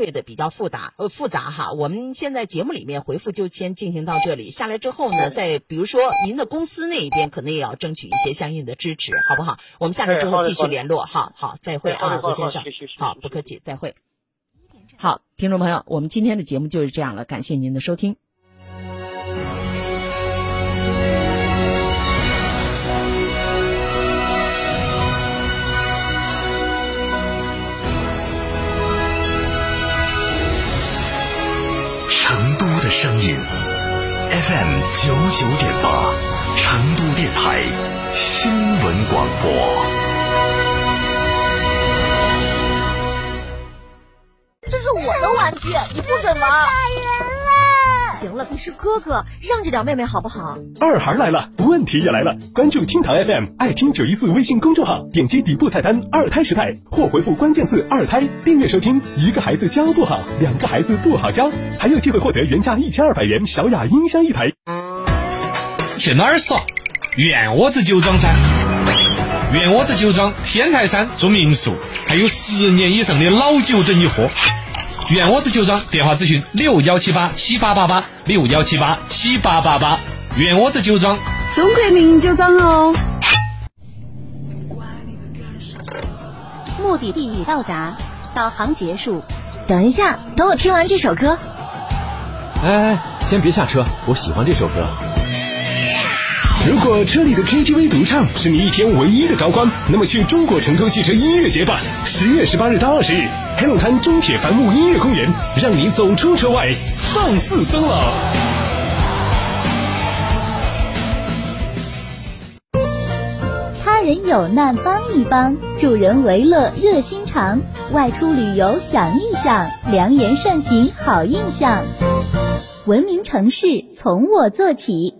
对的比较复杂呃复杂哈。我们现在节目里面回复就先进行到这里，下来之后呢，再比如说您的公司那一边可能也要争取一些相应的支持，好不好？我们下来之后继续联络，好好再会啊，吴先生，好不客气，再会。好，听众朋友，我们今天的节目就是这样了，感谢您的收听。的声音，FM 九九点八，成都电台新闻广播。这是我的玩具你不准玩！行了，你是哥哥，让着点妹妹好不好？二孩来了，问题也来了。关注厅堂 FM，爱听九一四微信公众号，点击底部菜单“二胎时代”或回复关键字“二胎”，订阅收听。一个孩子教不好，两个孩子不好教，还有机会获得原价一千二百元小雅音箱一台。去哪儿耍？院窝子酒庄噻！院窝子酒庄天台山住民宿，还有十年以上的老酒等你喝。院窝子酒庄电话咨询六幺七八七八八八六幺七八七八八八。院窝子酒庄，中国名酒庄哦。目的地已到达，导航结束。等一下，等我听完这首歌。哎哎，先别下车，我喜欢这首歌。如果车里的 KTV 独唱是你一天唯一的高光，那么去中国成都汽车音乐节吧！十月十八日到二十日，黑龙滩中铁繁木音乐公园，让你走出车外，放肆森老。他人有难帮一帮，助人为乐热心肠，外出旅游想一想，良言善行好印象。文明城市从我做起。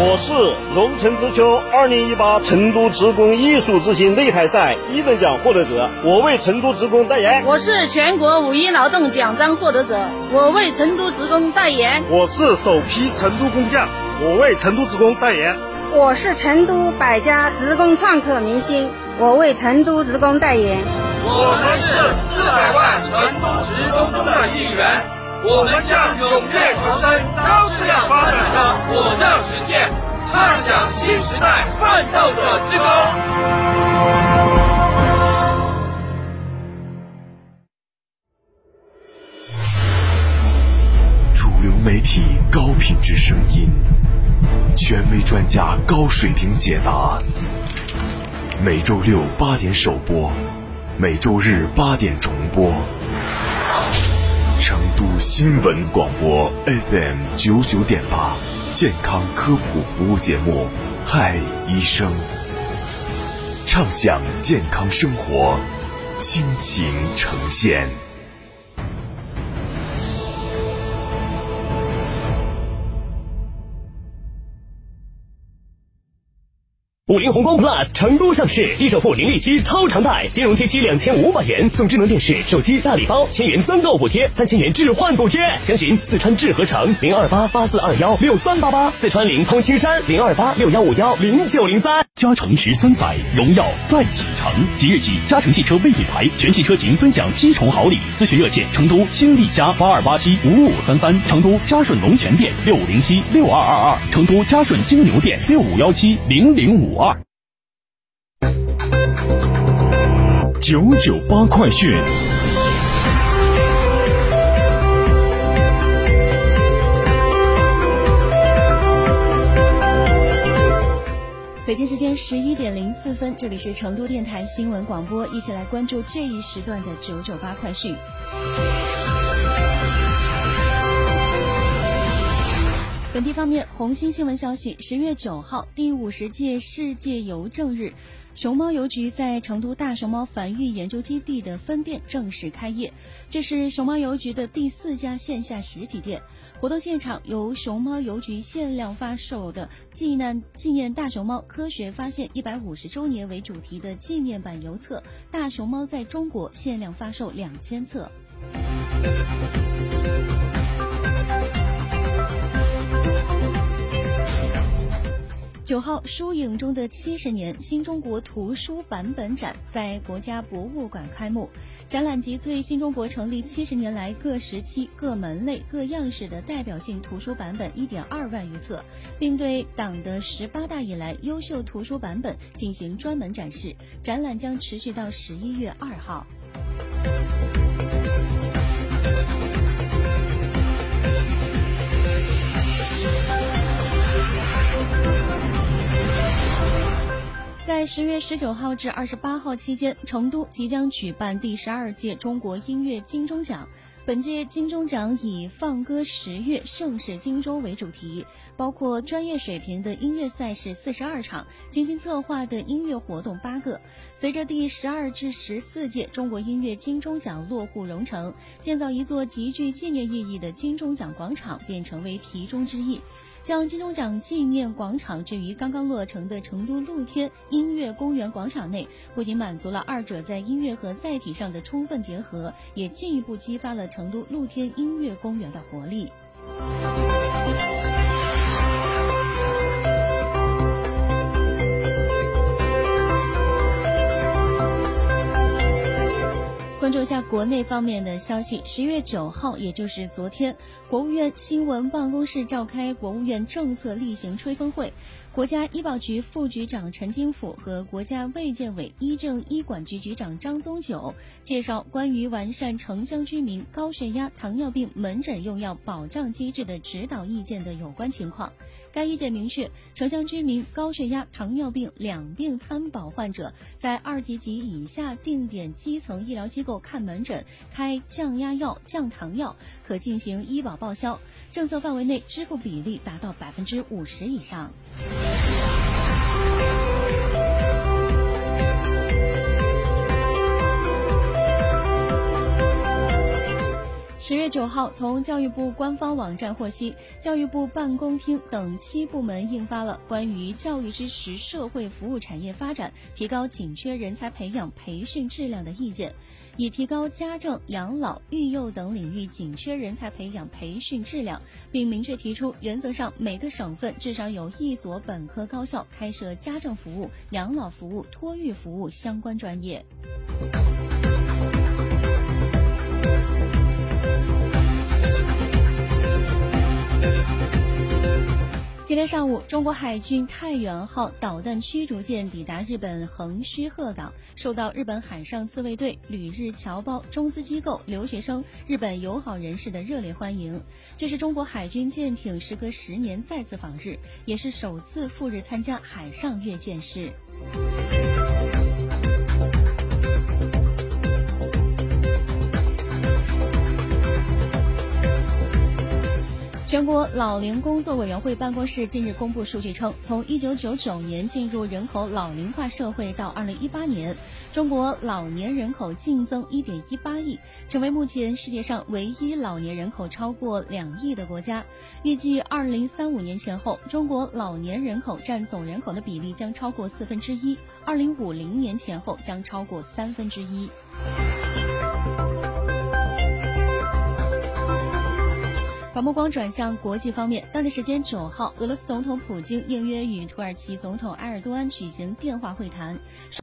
我是龙城之秋二零一八成都职工艺术之星擂台赛一等奖获得者，我为成都职工代言。我是全国五一劳动奖章获得者，我为成都职工代言。我是首批成都工匠，我为成都职工代言。我是成都百家职工创客明星，我为成都职工代言。我们是四百万成都职工中的一员。我们将踊跃投身高质量发展的火热实践，唱响新时代奋斗者之歌。主流媒体高品质声音，权威专家高水平解答。每周六八点首播，每周日八点重播。成都新闻广播 FM 九九点八，健康科普服务节目《嗨医生》，畅享健康生活，亲情呈现。五菱宏光 plus 成都上市，低首付、零利息、超长贷，金融贴息两千五百元，送智能电视、手机大礼包，千元增购补贴，三千元置换补贴。详询四川智和城零二八八四二幺六三八八，四川灵通青山零二八六幺五幺零九零三。嘉诚十三载，荣耀再启程。即日起，嘉诚汽车为品牌全系车型尊享七重好礼。咨询热线：成都新力嘉八二八七五五三三，成都嘉顺龙泉店六零七六二二二，成都嘉顺金牛店六五幺七零零五二。九九八快讯。北京时间十一点零四分，这里是成都电台新闻广播，一起来关注这一时段的九九八快讯。本地方面，红星新闻消息：十月九号，第五十届世界邮政日。熊猫邮局在成都大熊猫繁育研究基地的分店正式开业，这是熊猫邮局的第四家线下实体店。活动现场由熊猫邮局限量发售的纪念纪念大熊猫科学发现一百五十周年为主题的纪念版邮册《大熊猫在中国》限量发售两千册。九号，书影中的七十年新中国图书版本展在国家博物馆开幕。展览集萃新中国成立七十年来各时期、各门类、各样式的代表性图书版本一点二万余册，并对党的十八大以来优秀图书版本进行专门展示。展览将持续到十一月二号。十月十九号至二十八号期间，成都即将举办第十二届中国音乐金钟奖。本届金钟奖以“放歌十月，盛世金钟”为主题，包括专业水平的音乐赛事四十二场，精心策划的音乐活动八个。随着第十二至十四届中国音乐金钟奖落户蓉城，建造一座极具纪念意义的金钟奖广场便成为题中之意。将金钟奖纪念广场置于刚刚落成的成都露天音乐公园广场内，不仅满足了二者在音乐和载体上的充分结合，也进一步激发了成都露天音乐公园的活力。关注一下国内方面的消息。十月九号，也就是昨天，国务院新闻办公室召开国务院政策例行吹风会。国家医保局副局长陈金甫和国家卫健委医政医管局局长张宗九介绍关于完善城乡居民高血压、糖尿病门诊用药保障机制的指导意见的有关情况。该意见明确，城乡居民高血压、糖尿病两病参保患者在二级及以下定点基层医疗机构看门诊，开降压药、降糖药，可进行医保报销，政策范围内支付比例达到百分之五十以上。十月九号，从教育部官方网站获悉，教育部办公厅等七部门印发了关于教育支持社会服务产业发展、提高紧缺人才培养培训质量的意见，以提高家政、养老、育幼等领域紧缺人才培养培训质量，并明确提出，原则上每个省份至少有一所本科高校开设家政服务、养老服务、托育服务相关专业。今天上午，中国海军太原号导弹驱逐舰抵达日本横须贺港，受到日本海上自卫队、旅日侨胞、中资机构、留学生、日本友好人士的热烈欢迎。这是中国海军舰艇时隔十年再次访日，也是首次赴日参加海上阅舰式。全国老龄工作委员会办公室近日公布数据称，从1999年进入人口老龄化社会到2018年，中国老年人口净增1.18亿，成为目前世界上唯一老年人口超过两亿的国家。预计2035年前后，中国老年人口占总人口的比例将超过四分之一；2050年前后将超过三分之一。把目光转向国际方面，当地时间九号，俄罗斯总统普京应约与土耳其总统埃尔多安举行电话会谈。